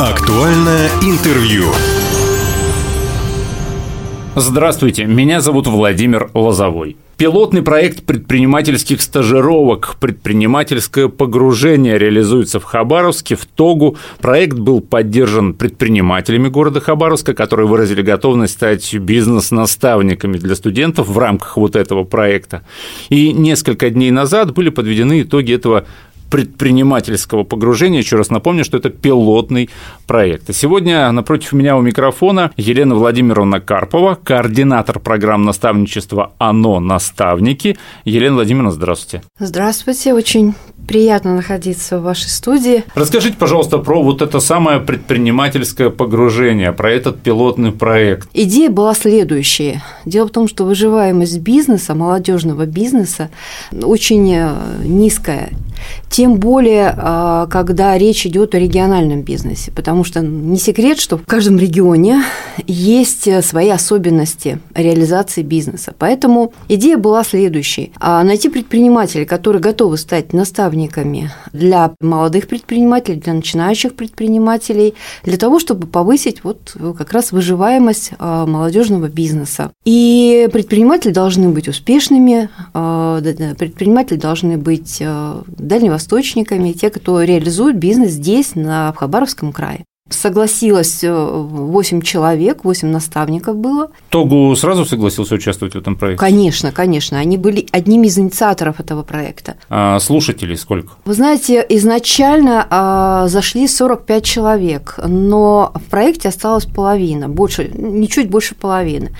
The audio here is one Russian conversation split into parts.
Актуальное интервью. Здравствуйте, меня зовут Владимир Лозовой. Пилотный проект предпринимательских стажировок «Предпринимательское погружение» реализуется в Хабаровске, в Тогу. Проект был поддержан предпринимателями города Хабаровска, которые выразили готовность стать бизнес-наставниками для студентов в рамках вот этого проекта. И несколько дней назад были подведены итоги этого предпринимательского погружения. Еще раз напомню, что это пилотный проект. сегодня напротив меня у микрофона Елена Владимировна Карпова, координатор программ наставничества «ОНО. Наставники». Елена Владимировна, здравствуйте. Здравствуйте, очень приятно находиться в вашей студии. Расскажите, пожалуйста, про вот это самое предпринимательское погружение, про этот пилотный проект. Идея была следующая. Дело в том, что выживаемость бизнеса, молодежного бизнеса, очень э, низкая. Тем более, а, когда речь идет о региональном бизнесе, потому что не секрет, что в каждом регионе есть свои особенности реализации бизнеса. Поэтому идея была следующей. А, найти предпринимателей, которые готовы стать наставниками для молодых предпринимателей, для начинающих предпринимателей, для того, чтобы повысить вот как раз выживаемость а, молодежного бизнеса. И предприниматели должны быть успешными, предприниматели должны быть дальневосточниками, те, кто реализует бизнес здесь, на, Хабаровском крае. Согласилось 8 э, человек, 8 наставников было. Тогу сразу согласился участвовать в этом проекте? Конечно, конечно. Они были одними из инициаторов этого проекта. А слушателей сколько? Вы знаете, изначально а, зашли 45 человек, но в проекте осталось половина, больше, не чуть больше половины.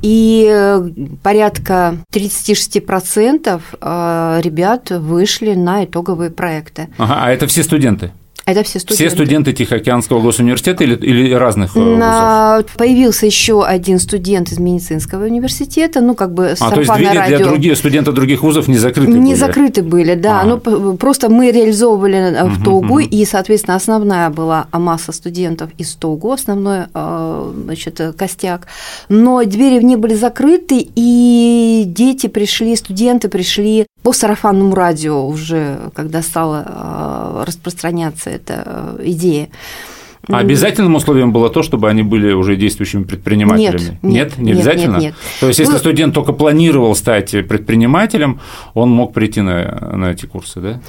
И э, порядка 36% а, ребят вышли на итоговые проекты. Ага, а это все студенты? Это все студенты. Все студенты Тихоокеанского госуниверситета или, или разных э, На... вузов? Появился еще один студент из медицинского университета, ну, как бы А, то есть двери радио. для других студентов других вузов не закрыты Не были? закрыты были, да. А. Ну, просто мы реализовывали э, в ТОГУ, угу. и, соответственно, основная была масса студентов из ТОГУ, основной, э, значит, костяк. Но двери не были закрыты, и дети пришли, студенты пришли по сарафанному радио уже, когда стала распространяться эта э, идея. А обязательным условием было то, чтобы они были уже действующими предпринимателями? Нет, нет, не обязательно. Нет, нет. То есть, если ну, студент только планировал стать предпринимателем, он мог прийти на, на эти курсы, да?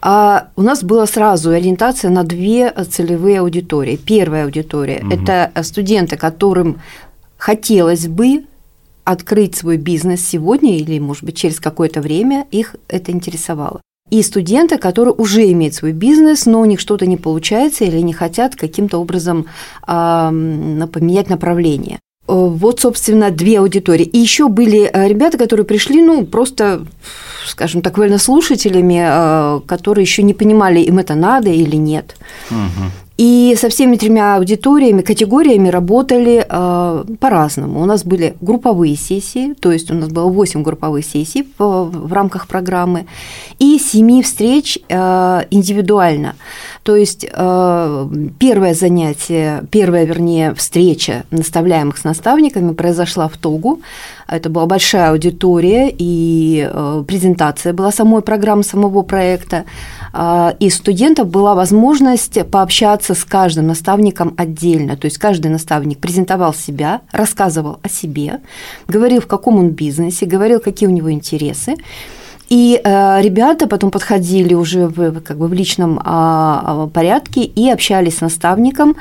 А у нас была сразу ориентация на две целевые аудитории. Первая аудитория угу. это студенты, которым хотелось бы открыть свой бизнес сегодня или, может быть, через какое-то время, их это интересовало и студенты, которые уже имеют свой бизнес, но у них что-то не получается или не хотят каким-то образом э, поменять направление. Вот, собственно, две аудитории. И еще были э, ребята, которые пришли, ну, просто, скажем так, вольнослушателями, э, которые еще не понимали, им это надо или нет. Угу. И со всеми тремя аудиториями, категориями работали э, по-разному. У нас были групповые сессии, то есть у нас было 8 групповых сессий в, в рамках программы, и 7 встреч э, индивидуально. То есть э, первое занятие, первая, вернее, встреча наставляемых с наставниками произошла в Тогу. Это была большая аудитория, и э, презентация была самой программы, самого проекта. Э, и студентов была возможность пообщаться с каждым наставником отдельно. То есть каждый наставник презентовал себя, рассказывал о себе, говорил, в каком он бизнесе, говорил, какие у него интересы. И э, ребята потом подходили уже в, как бы в личном э, порядке и общались с наставником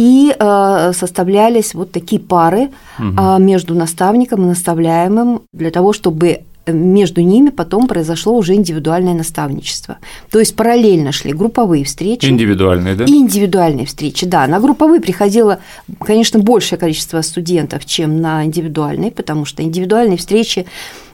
и э, составлялись вот такие пары угу. э, между наставником и наставляемым для того, чтобы между ними потом произошло уже индивидуальное наставничество. То есть параллельно шли групповые встречи. Индивидуальные, да? И индивидуальные встречи, да. На групповые приходило, конечно, большее количество студентов, чем на индивидуальные, потому что индивидуальные встречи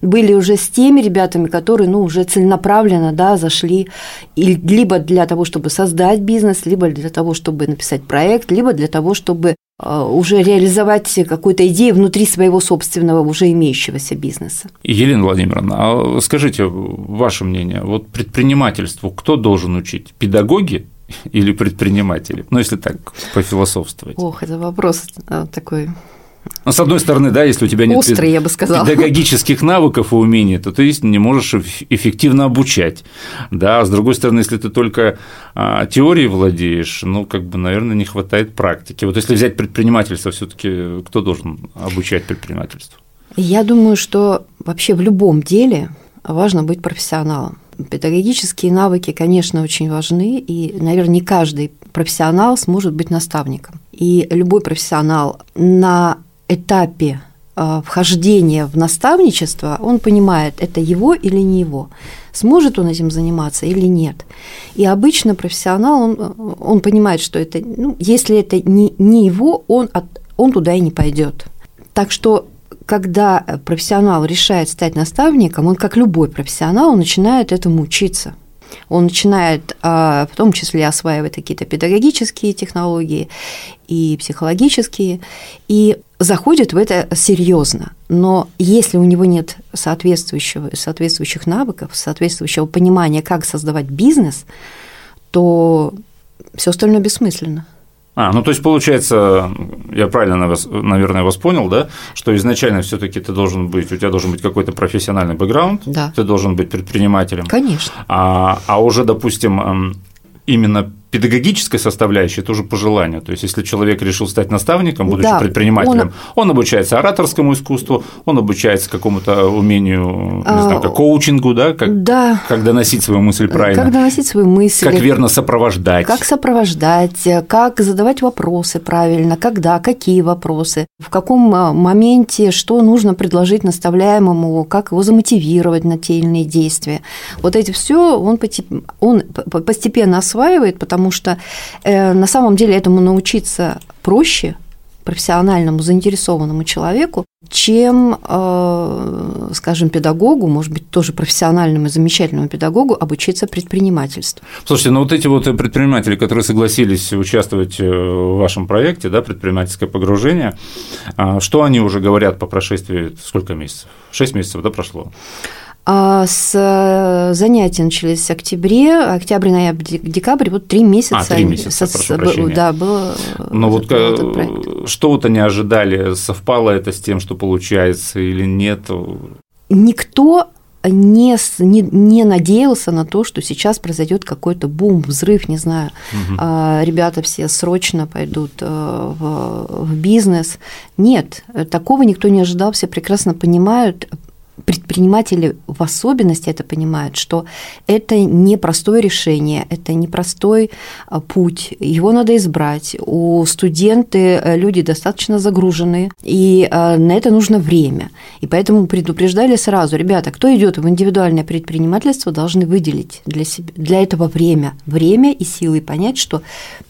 были уже с теми ребятами, которые ну, уже целенаправленно да, зашли либо для того, чтобы создать бизнес, либо для того, чтобы написать проект, либо для того, чтобы уже реализовать какую-то идею внутри своего собственного уже имеющегося бизнеса. Елена Владимировна, а скажите ваше мнение, вот предпринимательству кто должен учить? Педагоги или предприниматели? Ну, если так пофилософствовать. Ох, это вопрос э, такой Но, с одной стороны, да, если у тебя нет Острый, я бы сказала. педагогических навыков и умений, то ты не можешь эффективно обучать. Да, а с другой стороны, если ты только а, теорией владеешь, ну, как бы, наверное, не хватает практики. Вот если взять предпринимательство, все таки кто должен обучать предпринимательству? Я думаю, что вообще в любом деле важно быть профессионалом. Педагогические навыки, конечно, очень важны, и, наверное, не каждый профессионал сможет быть наставником. И любой профессионал на этапе э, вхождения в наставничество, он понимает, это его или не его, сможет он этим заниматься или нет. И обычно профессионал, он, он понимает, что это, ну, если это не, не его, он, от, он туда и не пойдет. Так что когда профессионал решает стать наставником, он, как любой профессионал, он начинает этому учиться – он начинает а, в том числе осваивать какие-то педагогические технологии и психологические, и заходит в это серьезно. Но если у него нет соответствующего, соответствующих навыков, соответствующего понимания, как создавать бизнес, то все остальное бессмысленно. А, ну то есть получается, я правильно, наверное, вас понял, да, что изначально все таки ты должен быть, у тебя должен быть какой-то профессиональный бэкграунд, да. ты должен быть предпринимателем. Конечно. А, а уже, допустим, именно педагогическая составляющая – это уже по желанию. То есть, если человек решил стать наставником, будучи да, предпринимателем, он... он обучается ораторскому искусству, он обучается какому-то умению, не знаю, как коучингу, да, как, да. как доносить свою мысль правильно. Как доносить свою мысль. Как верно сопровождать. Как сопровождать, как задавать вопросы правильно, когда, какие вопросы, в каком а, моменте, что нужно предложить наставляемому, как его замотивировать на те или иные действия. Вот эти все он, он постепенно осваивает, потому потому что э, на самом деле этому научиться проще профессиональному заинтересованному человеку, чем, э, скажем, педагогу, может быть, тоже профессиональному замечательному педагогу обучиться предпринимательству. Слушайте, ну вот эти вот предприниматели, которые согласились участвовать э, в вашем проекте, да, предпринимательское погружение, а, что они уже говорят по прошествии сколько месяцев? Шесть месяцев, да, прошло? А с э, занятия начались в октябре, октябрь, ноябрь, декабрь, вот три месяца. А, три месяца, со, прошу прощения. Да, было. Но вот что вот они ожидали, совпало это с тем, что получается или нет? Никто не, не, не надеялся на то, что сейчас произойдет какой-то бум, взрыв, не знаю, угу. ребята все срочно пойдут э, в, в бизнес. Нет, такого никто не ожидал, все прекрасно понимают, предприниматели в особенности это понимают, что это непростое решение, это непростой а, путь, его надо избрать. У студенты э, люди достаточно загружены, и а, на это нужно время. И поэтому предупреждали сразу, ребята, кто идет в индивидуальное предпринимательство, должны выделить для, себя, для этого время, время и силы, понять, что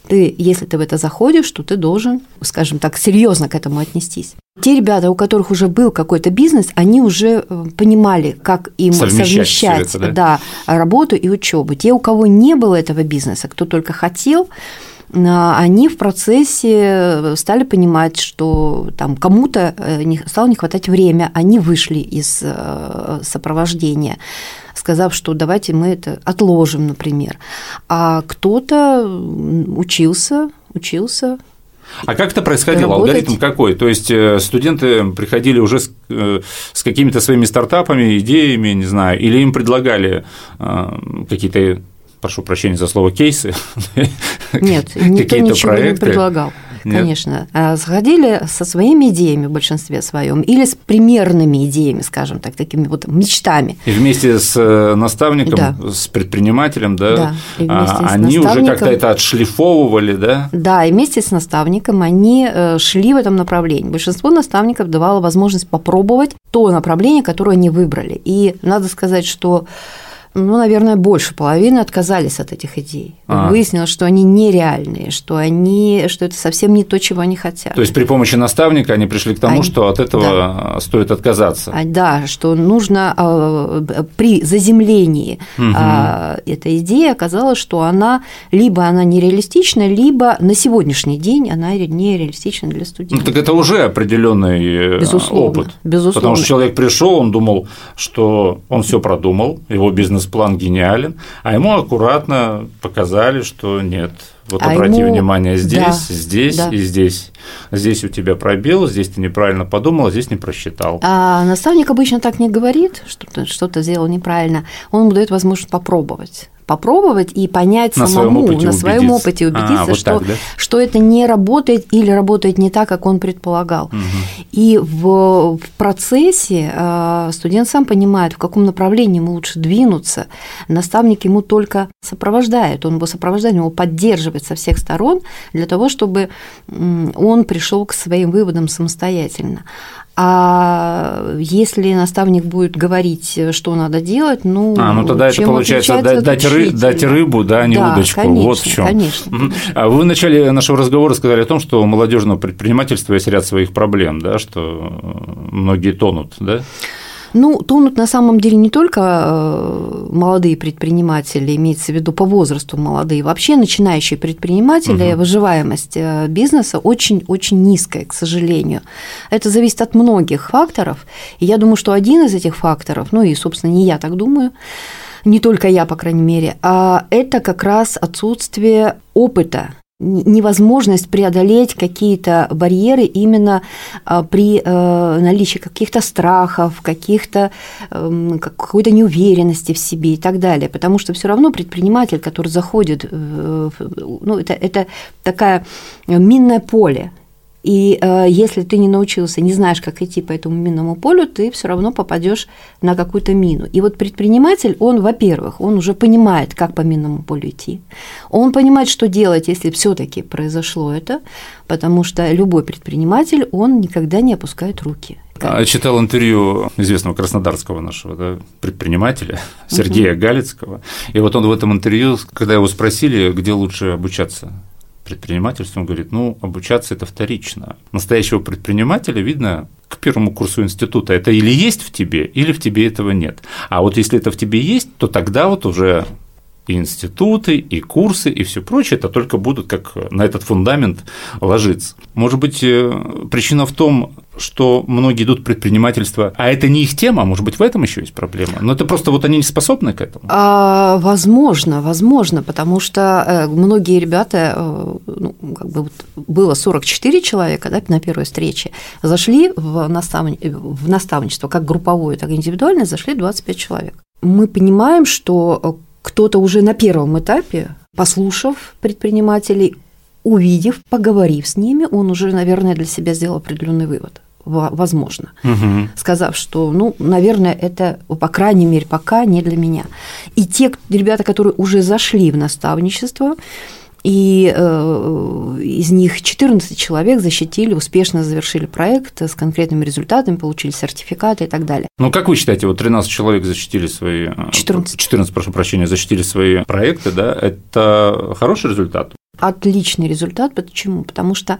ты, если ты в это заходишь, то ты должен, скажем так, серьезно к этому отнестись. Те ребята, у которых уже был какой-то бизнес, они уже э, понимали, как им совмещать, совмещать это, да? Да, работу и учебу. Те, у кого не было этого бизнеса, кто только хотел, а, они в процессе стали понимать, что там кому-то э, стало не хватать времени, они вышли из э, сопровождения сказав, что давайте мы это отложим, например. А кто-то учился, учился, а как это происходило? Работать. Алгоритм какой? То есть э, студенты приходили уже с, э, с какими-то своими стартапами, идеями, не знаю, или им предлагали э, какие-то прошу прощения за слово кейсы. Нет, никто ничего проекты. не предлагал. Нет. Конечно. А сходили со своими идеями в большинстве своем или с примерными идеями, скажем так, такими вот мечтами. И вместе с э, наставником, да. с предпринимателем, да, да а, они уже как-то это отшлифовывали, да? Да, и вместе с наставником они э, шли в этом направлении. Большинство наставников давало возможность попробовать то направление, которое они выбрали. И надо сказать, что ну, наверное, больше половины отказались от этих идей. А. Выяснилось, что они нереальные, что, они, что это совсем не то, чего они хотят. То есть при помощи наставника они пришли к тому, они... что от этого да. стоит отказаться. А, да, что нужно а, при заземлении угу. этой идеи оказалось, что она либо она нереалистична, либо на сегодняшний день она нереалистична для студентов. Ну, так это уже определенный э, безусловно, опыт. Безусловно. Потому что человек пришел, он думал, что он все продумал, его бизнес бизнес-план гениален, а ему аккуратно показали, что нет, Вот А обрати ему- внимание здесь, Да, здесь да. и здесь. Здесь у тебя пробел, здесь ты неправильно подумал, здесь не просчитал. А наставник обычно так не говорит, что ты что-то сделал неправильно. Он ему дает возможность попробовать. Попробовать и понять На своем самому, опыте на своем убедиться. опыте А, убедиться, вот что, так, да? что это не работает или работает не так, как он предполагал. И в, в процессе э, студент сам понимает, в каком направлении ему лучше двинуться. Наставник ему только сопровождает, он его сопровождает, он его поддерживает со всех сторон для того, чтобы он пришел к своим выводам самостоятельно. А если наставник будет говорить, что надо делать, ну, А, ну тогда это получается дать, ры- дать рыбу, да, а не Да, удочку. Конечно, вот в чем. Конечно. А вы в начале нашего разговора сказали о том, что у молодежного предпринимательства есть ряд своих проблем, да, что многие тонут, да? Ну, тонут на самом деле не только э, молодые предприниматели, имеется в виду по возрасту молодые, вообще начинающие предприниматели, Мгм. выживаемость э, бизнеса очень-очень низкая, к сожалению. Это зависит от многих факторов. И я думаю, что один из этих факторов, ну и, собственно, не я так думаю, не только я, по крайней мере, а это как раз отсутствие опыта невозможность преодолеть какие-то барьеры именно а, при э, наличии каких-то страхов, каких-то эм, как- какой-то неуверенности в себе и так далее. Потому что все равно предприниматель, который заходит, э, ну, это, это такая минное поле. И э, если ты не научился, не знаешь, как идти по этому минному полю, ты все равно попадешь на какую-то мину. И вот предприниматель, он, во-первых, он уже понимает, как по минному полю идти. Он понимает, что делать, если все-таки произошло это, потому что любой предприниматель, он никогда не опускает руки. А, Читал интервью известного краснодарского нашего да, предпринимателя Сергея Галицкого. И вот он в этом интервью, когда его спросили, где лучше обучаться предпринимательству, он говорит, ну, обучаться это вторично. Настоящего предпринимателя видно к первому курсу института. Это или есть в тебе, или в тебе этого нет. А вот если это в тебе есть, то тогда вот уже и институты, и курсы, и все прочее, это только будут как на этот фундамент ложиться. Может быть, э, причина в том, что многие идут в предпринимательство, а это не их тема, может быть, в этом еще есть проблема. Но это просто вот они не способны к этому. А, возможно, возможно, потому что э, многие ребята, э, ну, как бы вот было 44 человека да, на первой встрече, зашли в, э, в наставничество, как групповое, так и индивидуальное, зашли 25 человек. Мы понимаем, что кто-то уже на первом этапе, послушав предпринимателей, увидев, поговорив с ними, он уже, наверное, для себя сделал определенный вывод. Во- Возможно Мгм. сказав, что, ну, наверное, это, по крайней мере, пока не для меня. И те ребята, которые уже зашли в наставничество, и э, из них 14 человек защитили, успешно завершили проект с конкретными результатами, получили сертификаты и так далее. Ну, как вы считаете, вот 13 человек защитили свои… э, 14. 14, прошу прощения, защитили свои проекты, да, это хороший результат? Отличный результат. Почему? Потому что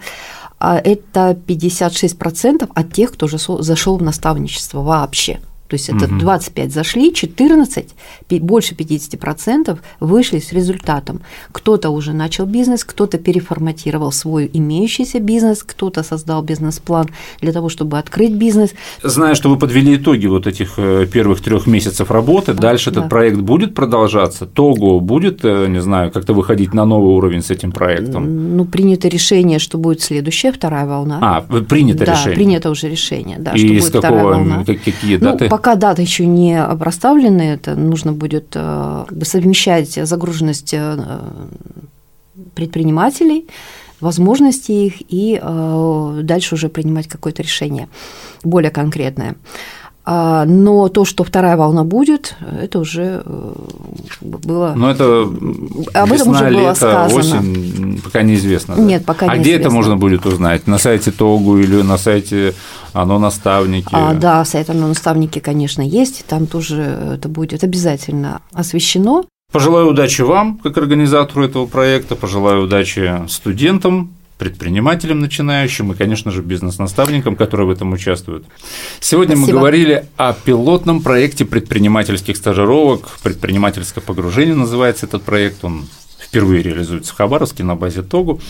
а, это 56% от тех, кто же со- зашел в наставничество вообще. То есть это Мгм. 25 зашли, 14, пи- больше 50% вышли с результатом. Кто-то уже начал бизнес, кто-то переформатировал свой имеющийся бизнес, кто-то создал бизнес-план для того, чтобы открыть бизнес. Зная, что вы подвели итоги вот этих э, первых трех месяцев работы, дальше да. этот проект будет продолжаться, Того будет, э, не знаю, как-то выходить на новый уровень с этим проектом. Ну, принято решение, что будет следующая, вторая волна. А, принято да, решение. принято уже решение, да, что И будет с вторая какого, волна. как- какие Ну, даты? Пока даты еще не проставлены, это нужно будет э, как бы совмещать загруженность э, предпринимателей, возможности их и э, дальше уже принимать какое-то решение более конкретное. А, Но то, что вторая волна будет, это уже э, было. Ну, это Об этом весна, уже было лето, сказано. осень, пока неизвестно. да? Нет, пока А где это неизвестно. можно будет узнать? На сайте ТОГУ или на сайте оно наставники? А, да, сайт «Оно наставники», конечно, есть, там тоже это будет обязательно освещено. Пожелаю удачи вам, как организатору этого проекта, пожелаю удачи студентам, предпринимателям начинающим и, конечно же, бизнес-наставникам, которые в этом участвуют. Сегодня мы Спасибо. говорили о пилотном проекте предпринимательских стажировок, предпринимательское погружение называется этот проект, он впервые реализуется в Хабаровске на базе ТОГУ.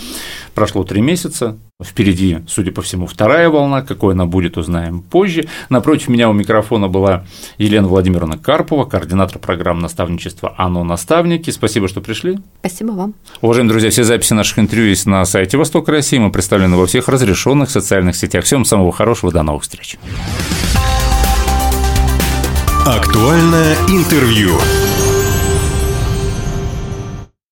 Прошло три месяца, впереди, судя по всему, вторая волна, какой она будет, узнаем позже. Напротив меня у микрофона была Елена Владимировна Карпова, координатор программы наставничества «Оно наставники». Спасибо, что пришли. Спасибо вам. Уважаемые друзья, все записи наших интервью есть на сайте Восток России. Мы представлены во всех разрешенных социальных сетях. Всем самого хорошего, до новых встреч. Актуальное интервью.